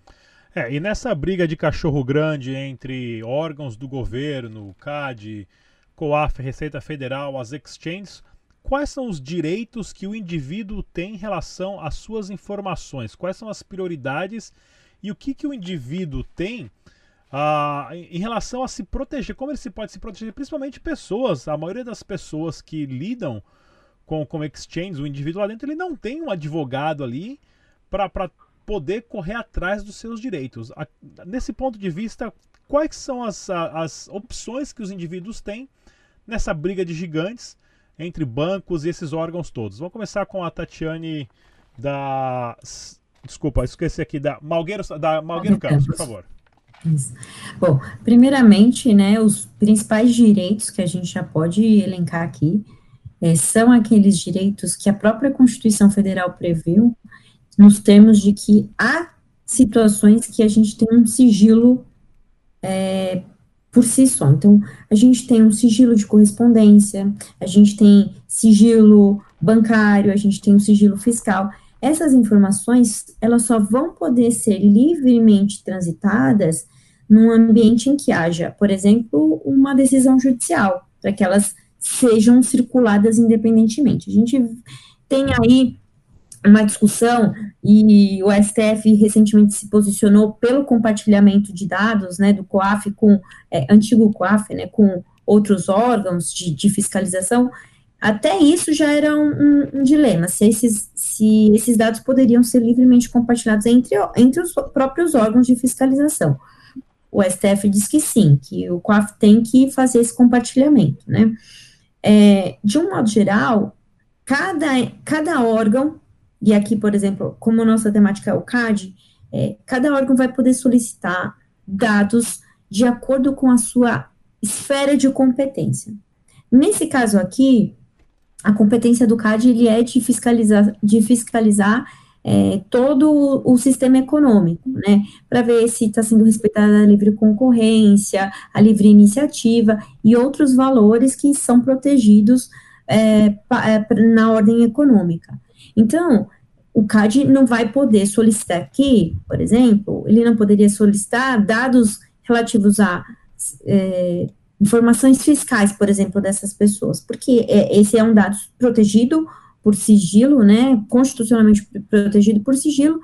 É, e nessa briga de cachorro grande entre órgãos do governo, CAD, COAF, Receita Federal, as exchanges, quais são os direitos que o indivíduo tem em relação às suas informações? Quais são as prioridades e o que, que o indivíduo tem ah, em relação a se proteger? Como ele se pode se proteger? Principalmente pessoas. A maioria das pessoas que lidam com, com exchanges, o indivíduo lá dentro, ele não tem um advogado ali para poder correr atrás dos seus direitos. A, nesse ponto de vista, quais são as, as opções que os indivíduos têm nessa briga de gigantes entre bancos e esses órgãos todos? Vamos começar com a Tatiane da. Desculpa, esqueci aqui da Malgueiro, da Malgueiro Campos, por favor. Isso. Bom, primeiramente, né, os principais direitos que a gente já pode elencar aqui é, são aqueles direitos que a própria Constituição Federal previu, nos termos de que há situações que a gente tem um sigilo é, por si só. Então, a gente tem um sigilo de correspondência, a gente tem sigilo bancário, a gente tem um sigilo fiscal. Essas informações, elas só vão poder ser livremente transitadas num ambiente em que haja, por exemplo, uma decisão judicial, para que elas sejam circuladas independentemente. A gente tem aí uma discussão e o STF recentemente se posicionou pelo compartilhamento de dados, né, do COAF com, é, antigo COAF, né, com outros órgãos de, de fiscalização, até isso já era um, um, um, dilema, se esses, se esses dados poderiam ser livremente compartilhados entre, entre os próprios órgãos de fiscalização. O STF diz que sim, que o COAF tem que fazer esse compartilhamento, né, é, de um modo geral, cada, cada órgão, e aqui, por exemplo, como nossa temática é o CAD, é, cada órgão vai poder solicitar dados de acordo com a sua esfera de competência. Nesse caso aqui, a competência do CAD ele é de fiscalizar, de fiscalizar é, todo o sistema econômico, né, para ver se está sendo respeitada a livre concorrência, a livre iniciativa e outros valores que são protegidos é, é na ordem econômica. Então, o CAD não vai poder solicitar aqui, por exemplo, ele não poderia solicitar dados relativos a é, informações fiscais, por exemplo, dessas pessoas, porque é, esse é um dado protegido por sigilo, né, constitucionalmente protegido por sigilo,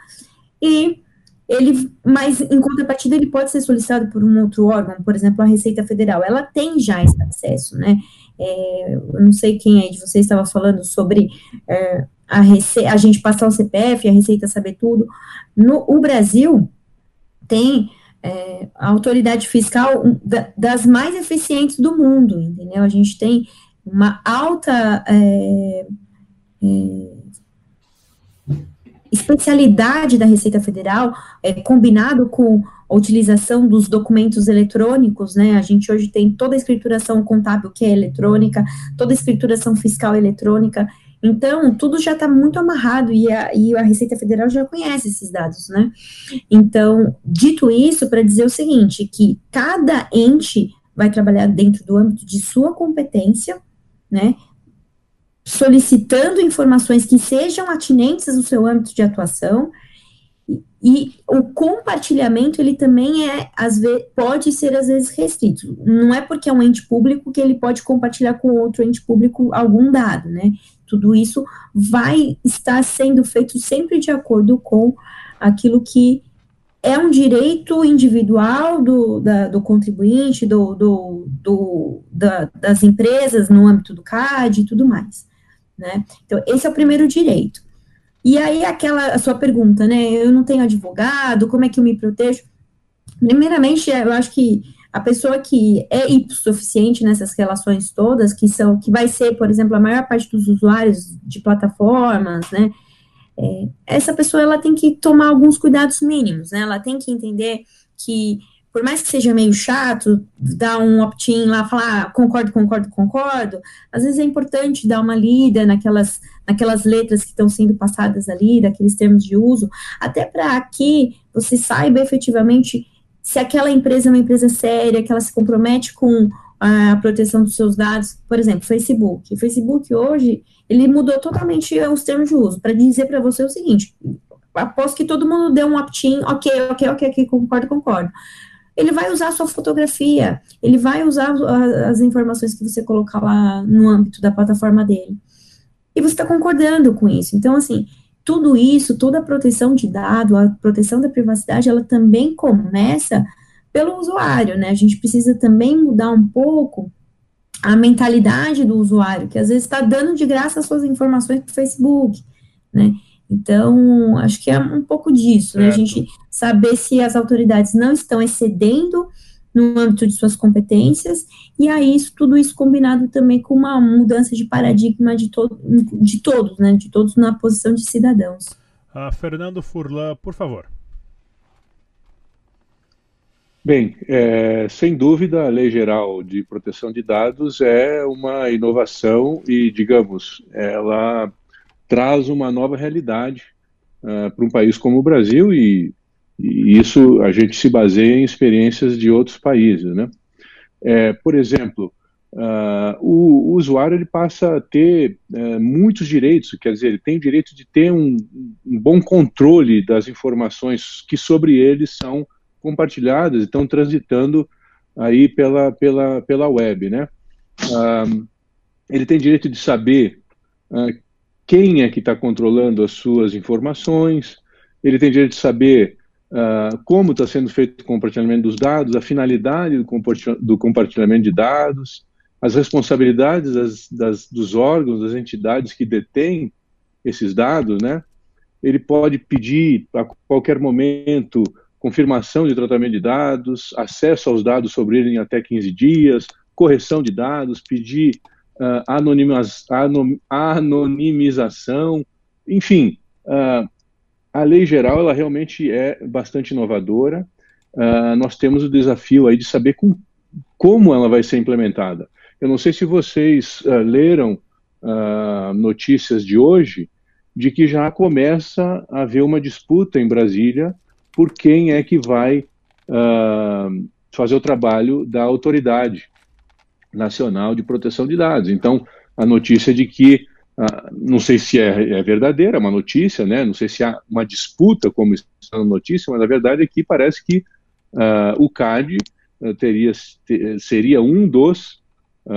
e ele, mas em contrapartida ele pode ser solicitado por um outro órgão, por exemplo, a Receita Federal, ela tem já esse acesso, né, é, eu não sei quem aí de vocês estava falando sobre é, a, rece a gente passar o CPF, a Receita saber tudo, no o Brasil tem é, a autoridade fiscal da, das mais eficientes do mundo, entendeu? A gente tem uma alta é, é, especialidade da Receita Federal, é, combinado com a utilização dos documentos eletrônicos, né? A gente hoje tem toda a escrituração contábil que é eletrônica, toda a escrituração fiscal eletrônica. Então, tudo já está muito amarrado e a, e a, Receita Federal já conhece esses dados, né? Então, dito isso, para dizer o seguinte, que cada ente vai trabalhar dentro do âmbito de sua competência, né? Solicitando informações que sejam atinentes ao seu âmbito de atuação, e o compartilhamento, ele também é, às vezes, pode ser, às vezes, restrito. Não é porque é um ente público que ele pode compartilhar com outro ente público algum dado, né? Tudo isso vai estar sendo feito sempre de acordo com aquilo que é um direito individual do, da, do contribuinte, do, do, do da, das empresas no âmbito do CAD e tudo mais, né? Então, esse é o primeiro direito. E aí, aquela a sua pergunta, né? Eu não tenho advogado, como é que eu me protejo? Primeiramente, eu acho que a pessoa que é hipossuficiente nessas relações todas, que são, que vai ser, por exemplo, a maior parte dos usuários de plataformas, né? É, essa pessoa ela tem que tomar alguns cuidados mínimos, né? Ela tem que entender que por mais que seja meio chato, dar um opt-in lá, falar ah, concordo, concordo, concordo, às vezes é importante dar uma lida naquelas, naquelas letras que estão sendo passadas ali, daqueles termos de uso, até para que você saiba efetivamente se aquela empresa é uma empresa séria, que ela se compromete com a proteção dos seus dados, por exemplo, Facebook. O Facebook hoje, ele mudou totalmente os termos de uso, para dizer para você o seguinte, após que todo mundo deu um opt-in, ok, ok, ok, ok, concordo, concordo ele vai usar a sua fotografia, ele vai usar as informações que você colocar lá no âmbito da plataforma dele. E você está concordando com isso. Então, assim, tudo isso, toda a proteção de dado, a proteção da privacidade, ela também começa pelo usuário, né? A gente precisa também mudar um pouco a mentalidade do usuário, que às vezes está dando de graça as suas informações para o Facebook, né? Então, acho que é um pouco disso, né? A gente saber se as autoridades não estão excedendo no âmbito de suas competências, e aí isso, tudo isso combinado também com uma mudança de paradigma de, to de todos, né? De todos na posição de cidadãos. Uh, Fernando Furlan, por favor. Bem, é, sem dúvida, a Lei Geral de Proteção de Dados é uma inovação e, digamos, ela traz uma nova realidade uh, para um país como o Brasil e, e, isso a gente se baseia em experiências de outros países, né? É, por exemplo, uh, o, o, usuário ele passa a ter uh, muitos direitos, quer dizer, ele tem o direito de ter um, um, bom controle das informações que sobre ele são compartilhadas e estão transitando aí pela, pela, pela web, né? Uh, ele tem direito de saber quem é que está controlando as suas informações, ele tem direito de saber uh, como está sendo feito o compartilhamento dos dados, a finalidade do, compartilhamento de dados, as responsabilidades das, das, dos órgãos, das entidades que detêm esses dados, né? Ele pode pedir a qualquer momento confirmação de tratamento de dados, acesso aos dados sobre ele em até 15 dias, correção de dados, pedir uh, anonimização, enfim, uh, a lei geral ela realmente é bastante inovadora. Uh, nós temos o desafio aí de saber com, como ela vai ser implementada. Eu não sei se vocês uh, leram uh, notícias de hoje de que já começa a haver uma disputa em Brasília por quem é que vai fazer o trabalho da autoridade Nacional de Proteção de Dados. Então, a notícia de que uh, não sei se é, é, verdadeira, é uma notícia, né? Não sei se há uma disputa como está na notícia, mas a verdade é que parece que uh, o CAD teria, ter, seria um dos,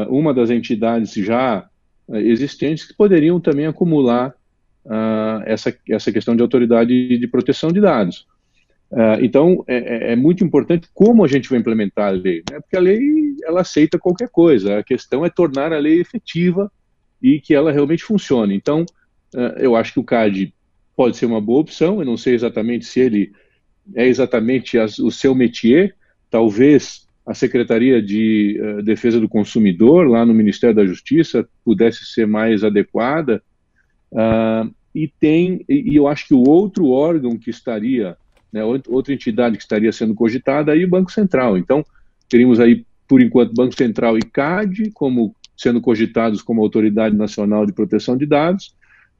uma das entidades já existentes que poderiam também acumular essa, essa questão de autoridade de proteção de dados. Uh, então, é, é, é, muito importante como a gente vai implementar a lei, né? porque a lei ela aceita qualquer coisa, a questão é tornar a lei efetiva e que ela realmente funcione. Então, uh, eu acho que o CAD pode ser uma boa opção, eu não sei exatamente se ele é exatamente o seu métier, talvez a Secretaria de uh, Defesa do Consumidor, lá no Ministério da Justiça, pudesse ser mais adequada, e tem, e eu acho que o outro órgão que estaria né, outra entidade que estaria sendo cogitada aí o Banco Central. Então, teríamos aí, por enquanto, Banco Central e CAD como sendo cogitados como Autoridade Nacional de Proteção de Dados,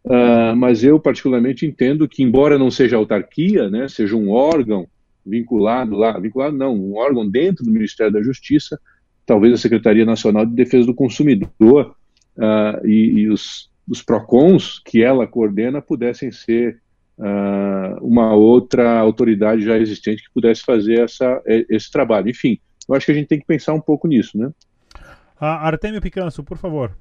uh, mas eu particularmente entendo que, embora não seja autarquia, né, seja um órgão vinculado lá, vinculado não, um órgão dentro do Ministério da Justiça, talvez a Secretaria Nacional de Defesa do Consumidor uh, e, e os, os PROCONs que ela coordena pudessem ser uh, uma outra autoridade já existente que pudesse fazer essa, esse trabalho. Enfim, eu acho que a gente tem que pensar um pouco nisso, né? Uh, Artemio Picanso, por favor.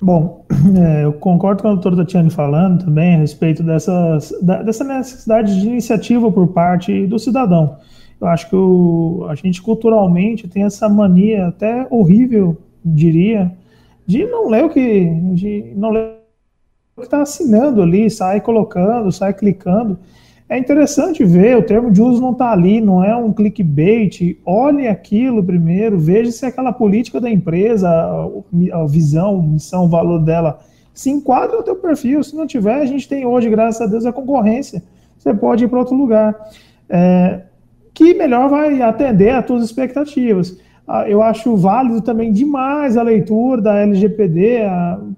Bom, (clears throat) é, eu concordo com a doutora Tatiane falando também a respeito dessas, da, dessa necessidade de iniciativa por parte do cidadão. Eu acho que o, a gente culturalmente tem essa mania até horrível, diria, de não ler o que. de não ler que está assinando ali, sai colocando, sai clicando. É interessante ver, o termo de uso não está ali, não é um clickbait. Olhe aquilo primeiro, veja se aquela política da empresa, a visão, missão, valor dela se enquadra no teu perfil. Se não tiver, a gente tem hoje, graças a Deus, a concorrência. Você pode ir para outro lugar. É, que melhor vai atender às tuas expectativas. Ah, eu acho válido também demais a leitura da LGPD,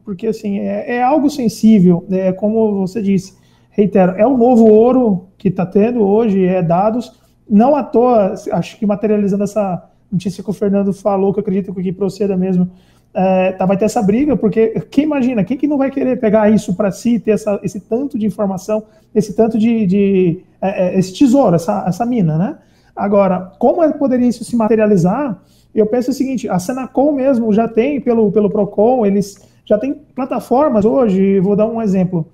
porque assim é, é algo sensível, é como você disse, reitero, é o novo ouro que está tendo hoje, é dados, não à toa, acho que materializando essa notícia que o Fernando falou, que eu acredito que proceda mesmo, é, tá, vai ter essa briga, porque quem imagina, quem que não vai querer pegar isso para si, ter essa, esse tanto de informação, esse tanto de, de é, é esse tesouro, essa, essa mina, né? Agora, como é, poderia isso se materializar? Eu penso o seguinte, a Senacom mesmo já tem pelo, pelo Procon, eles já tem plataformas hoje, vou dar um exemplo.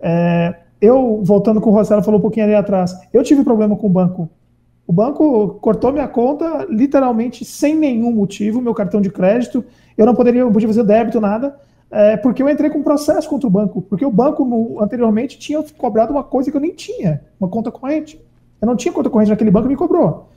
É, eu, voltando com o Rossello, falou um pouquinho ali atrás, eu tive problema com o banco. O banco cortou minha conta literalmente sem nenhum motivo, meu cartão de crédito, eu não poderia, não podia fazer débito, nada, é, porque eu entrei com um processo contra o banco, porque o banco no, anteriormente tinha cobrado uma coisa que eu nem tinha, uma conta corrente. Eu não tinha conta corrente naquele banco me cobrou.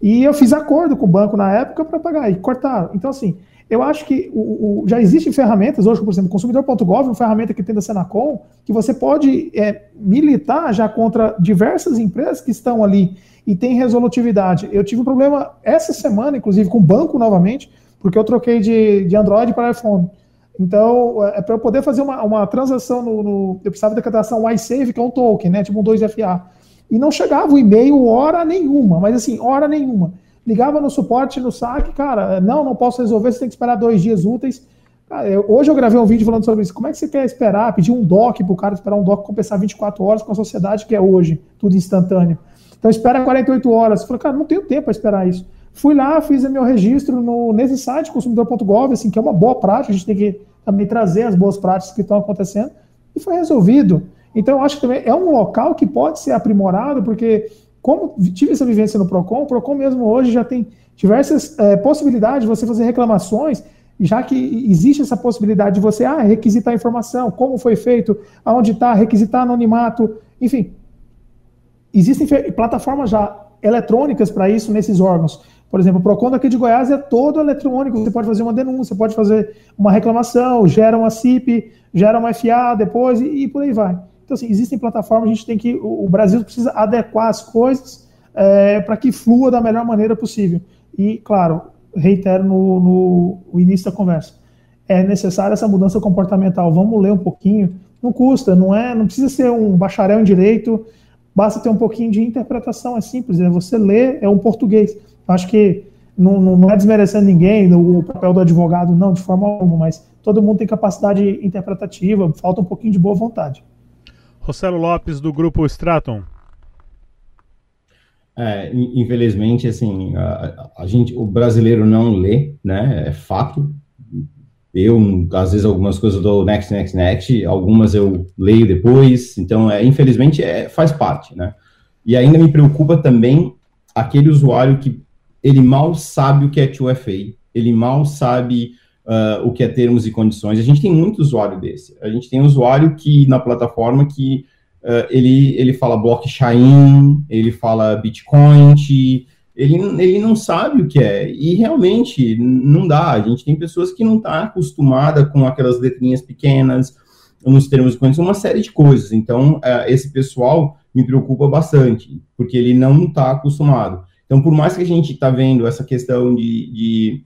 E eu fiz acordo com o banco na época para pagar, e cortaram. Então, assim, eu acho que o, o, já existem ferramentas hoje, por exemplo, consumidor.gov, uma ferramenta que tem da Senacom, que você pode é, militar já contra diversas empresas que estão ali e tem resolutividade. Eu tive um problema essa semana, inclusive, com o banco novamente, porque eu troquei de, de Android para iPhone. Então, é, para eu poder fazer uma, uma transação no, no, Eu precisava da cadstração iSave, que é um token, né? Tipo um 2FA e não chegava o e-mail hora nenhuma, mas assim, hora nenhuma. Ligava no suporte, no saque, cara, não, não posso resolver, você tem que esperar dois dias úteis. Cara, eu, hoje eu gravei um vídeo falando sobre isso. Como é que você quer esperar, pedir um DOC para o cara esperar um DOC compensar 24 horas com a sociedade que é hoje, tudo instantâneo. Então espera 48 horas. Falei, cara, não tenho tempo para esperar isso. Fui lá, fiz meu registro no, nesse site, consumidor.gov, assim, que é uma boa prática, a gente tem que também trazer as boas práticas que estão acontecendo, e foi resolvido. Então, eu acho que também é um local que pode ser aprimorado, porque, como tive essa vivência no PROCON, o PROCON mesmo hoje já tem diversas é, possibilidades de você fazer reclamações, já que existe essa possibilidade de você ah, requisitar informação, como foi feito, aonde está, requisitar anonimato, enfim. Existem plataformas já eletrônicas para isso nesses órgãos. Por exemplo, o PROCON daqui de Goiás é todo eletrônico, você pode fazer uma denúncia, pode fazer uma reclamação, gera uma CIP, gera uma FA depois e, e por aí vai. Então, assim, existem plataformas, a gente tem que. O Brasil precisa adequar as coisas é, para que flua da melhor maneira possível. E, claro, reitero no, no início da conversa, é necessária essa mudança comportamental. Vamos ler um pouquinho. Não custa, não é, não precisa ser um bacharel em direito, basta ter um pouquinho de interpretação, é simples, é você ler, é um português. Acho que não, não, não é desmerecendo ninguém, o papel do advogado, não, de forma alguma, mas todo mundo tem capacidade interpretativa, falta um pouquinho de boa vontade. Rossello Lopes, do grupo Straton. É, infelizmente, assim, a, a, gente, o brasileiro não lê, né? É fato. Eu, às vezes, algumas coisas dou next, next, next, algumas eu leio depois. Então, é, infelizmente, é, faz parte, né? E ainda me preocupa também aquele usuário que ele mal sabe o que é 2FA, ele mal sabe uh, o que é termos e condições. A gente tem muito usuário desse. A gente tem usuário que na plataforma que uh, ele, ele fala blockchain, ele fala Bitcoin, ele, ele não sabe o que é. E realmente não dá. A gente tem pessoas que não estão tá acostumada com aquelas letrinhas pequenas, nos termos e condições, uma série de coisas. Então, uh, esse pessoal me preocupa bastante, porque ele não está acostumado. Então, por mais que a gente está vendo essa questão de, de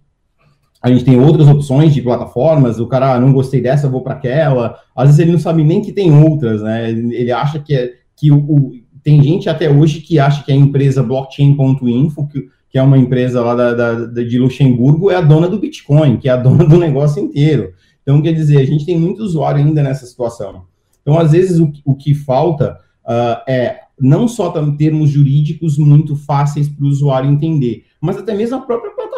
a gente tem outras opções de plataformas, o cara, ah, não gostei dessa, vou para aquela. Às vezes ele não sabe nem que tem outras, né? Ele acha que, é, que o, o tem gente até hoje que acha que a empresa blockchain.info, que, que é uma empresa lá da, da, de Luxemburgo, é a dona do Bitcoin, que é a (laughs) dona do negócio inteiro. Então, quer dizer, a gente tem muito usuário ainda nessa situação. Então, às vezes, o, o que falta uh, é não só termos jurídicos muito fáceis para o usuário entender, mas até mesmo a própria plataforma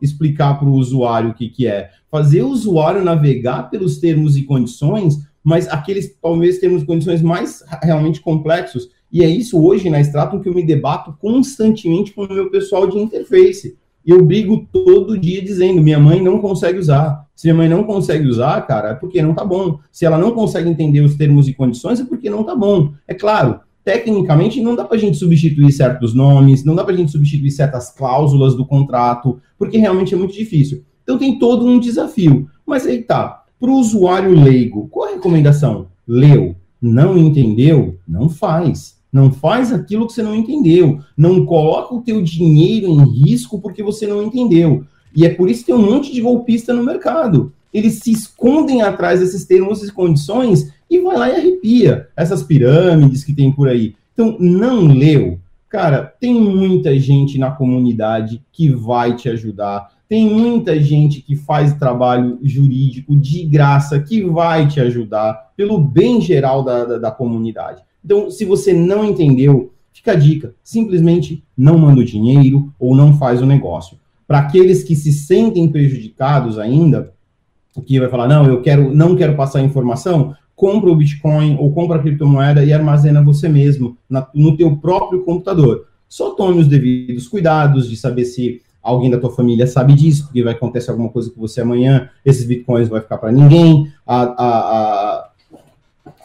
explicar para o usuário o que, que é. Fazer o usuário navegar pelos termos e condições, mas aqueles, talvez, termos e condições mais realmente complexos. E é isso hoje na Stratum que eu me debato constantemente com o meu pessoal de interface. Eu brigo todo dia dizendo: minha mãe não consegue usar. Se minha mãe não consegue usar, cara, é porque não tá bom. Se ela não consegue entender os termos e condições, é porque não tá bom. É claro, tecnicamente não dá para a gente substituir certos nomes, não dá para a gente substituir certas cláusulas do contrato, porque realmente é muito difícil. Então tem todo um desafio. Mas aí tá, para o usuário leigo, qual a recomendação? Leu, não entendeu? Não faz. Não faz aquilo que você não entendeu. Não coloca o teu dinheiro em risco porque você não entendeu. E é por isso que tem um monte de golpista no mercado. Eles se escondem atrás desses termos e condições e vai lá e arrepia essas pirâmides que tem por aí. Então, não leu. Cara, tem muita gente na comunidade que vai te ajudar. Tem muita gente que faz trabalho jurídico de graça que vai te ajudar pelo bem geral da, da, da comunidade. Então, se você não entendeu, fica a dica: simplesmente não manda o dinheiro ou não faz o negócio. Para aqueles que se sentem prejudicados ainda, que vai falar, não, eu quero, não quero passar informação, compra o Bitcoin ou compra a criptomoeda e armazena você mesmo na, no teu próprio computador. Só tome os devidos cuidados de saber se alguém da tua família sabe disso, porque vai acontecer alguma coisa com você amanhã, esses bitcoins vai ficar para ninguém. A, a,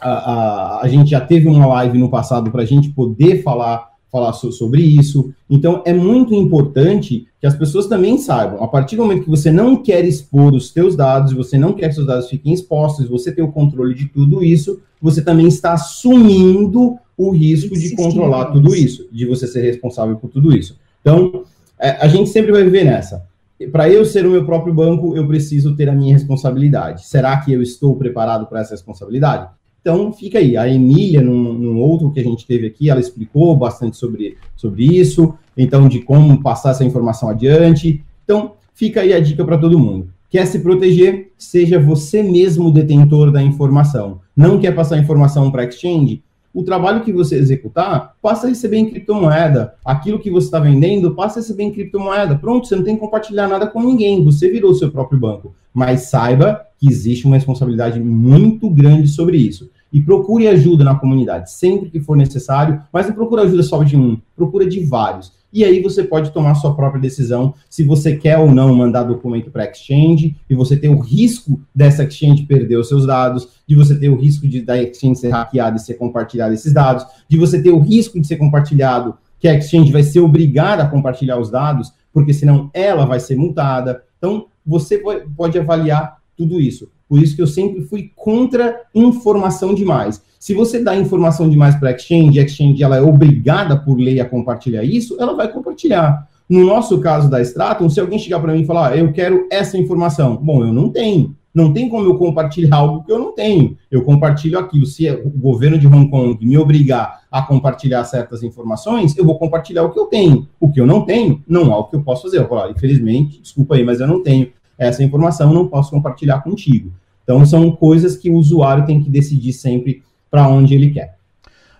a, a, a, gente já teve uma live no passado para a gente poder falar falar so, sobre isso. Então, é muito importante que as pessoas também saibam, a partir do momento que você não quer expor os seus dados, você não quer que seus dados fiquem expostos, você tem o controle de tudo isso, você também está assumindo o risco de controlar tudo isso, de você ser responsável por tudo isso. Então, é, a gente sempre vai viver nessa. Para eu ser o meu próprio banco, eu preciso ter a minha responsabilidade. Será que eu estou preparado para essa responsabilidade? Então, fica aí. A Emília, num, num, outro que a gente teve aqui, ela explicou bastante sobre, sobre isso, então, de como passar essa informação adiante. Então, fica aí a dica para todo mundo. Quer se proteger? Seja você mesmo o detentor da informação. Não quer passar informação para exchange? O trabalho que você executar, passa a receber em criptomoeda. Aquilo que você está vendendo, passa a receber em criptomoeda. Pronto, você não tem que compartilhar nada com ninguém. Você virou seu próprio banco. Mas saiba que existe uma responsabilidade muito grande sobre isso. E procure ajuda na comunidade, sempre que for necessário, mas não procure ajuda só de um, procura de vários. E aí você pode tomar sua própria decisão se você quer ou não mandar documento para exchange, e você tem o risco dessa exchange perder os seus dados, de você ter o risco de da exchange ser hackeada e ser compartilhado esses dados, de você ter o risco de ser compartilhado, que a exchange vai ser obrigada a compartilhar os dados, porque senão ela vai ser multada. Então, você pode avaliar tudo isso. Por isso que eu sempre fui contra informação demais. Se você dá informação demais para a Exchange, a Exchange ela é obrigada por lei a compartilhar isso, ela vai compartilhar. No nosso caso da Stratum, se alguém chegar para mim e falar, ah, eu quero essa informação, bom, eu não tenho. Não tem como eu compartilhar algo que eu não tenho. Eu compartilho aquilo. Se o governo de Hong Kong me obrigar a compartilhar certas informações, eu vou compartilhar o que eu tenho. O que eu não tenho, não há o que eu posso fazer. Eu vou falar, infelizmente, desculpa aí, mas eu não tenho essa informação não posso compartilhar contigo. Então, são coisas que o usuário tem que decidir sempre para onde ele quer.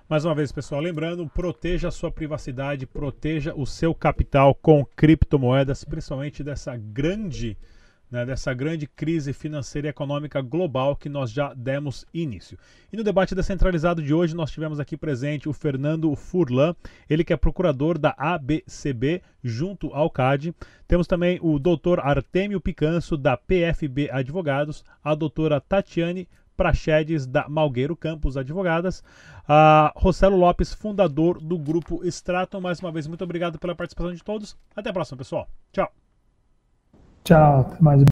Mais uma vez, pessoal, lembrando, proteja a sua privacidade, proteja o seu capital com criptomoedas, principalmente dessa grande né, dessa grande crise financeira e econômica global que nós já demos início. E no debate descentralizado de hoje, nós tivemos aqui presente o Fernando Furlan, ele que é procurador da ABCB junto ao CAD. Temos também o doutor Artemio Picanso, da PFB Advogados, a doutora Tatiane Prachedes, da Malgueiro Campos Advogadas, a Rossello Lopes, fundador do grupo Straton. Mais uma vez, muito obrigado pela participação de todos. Até a próxima, pessoal. Tchau. Tchau, até mais.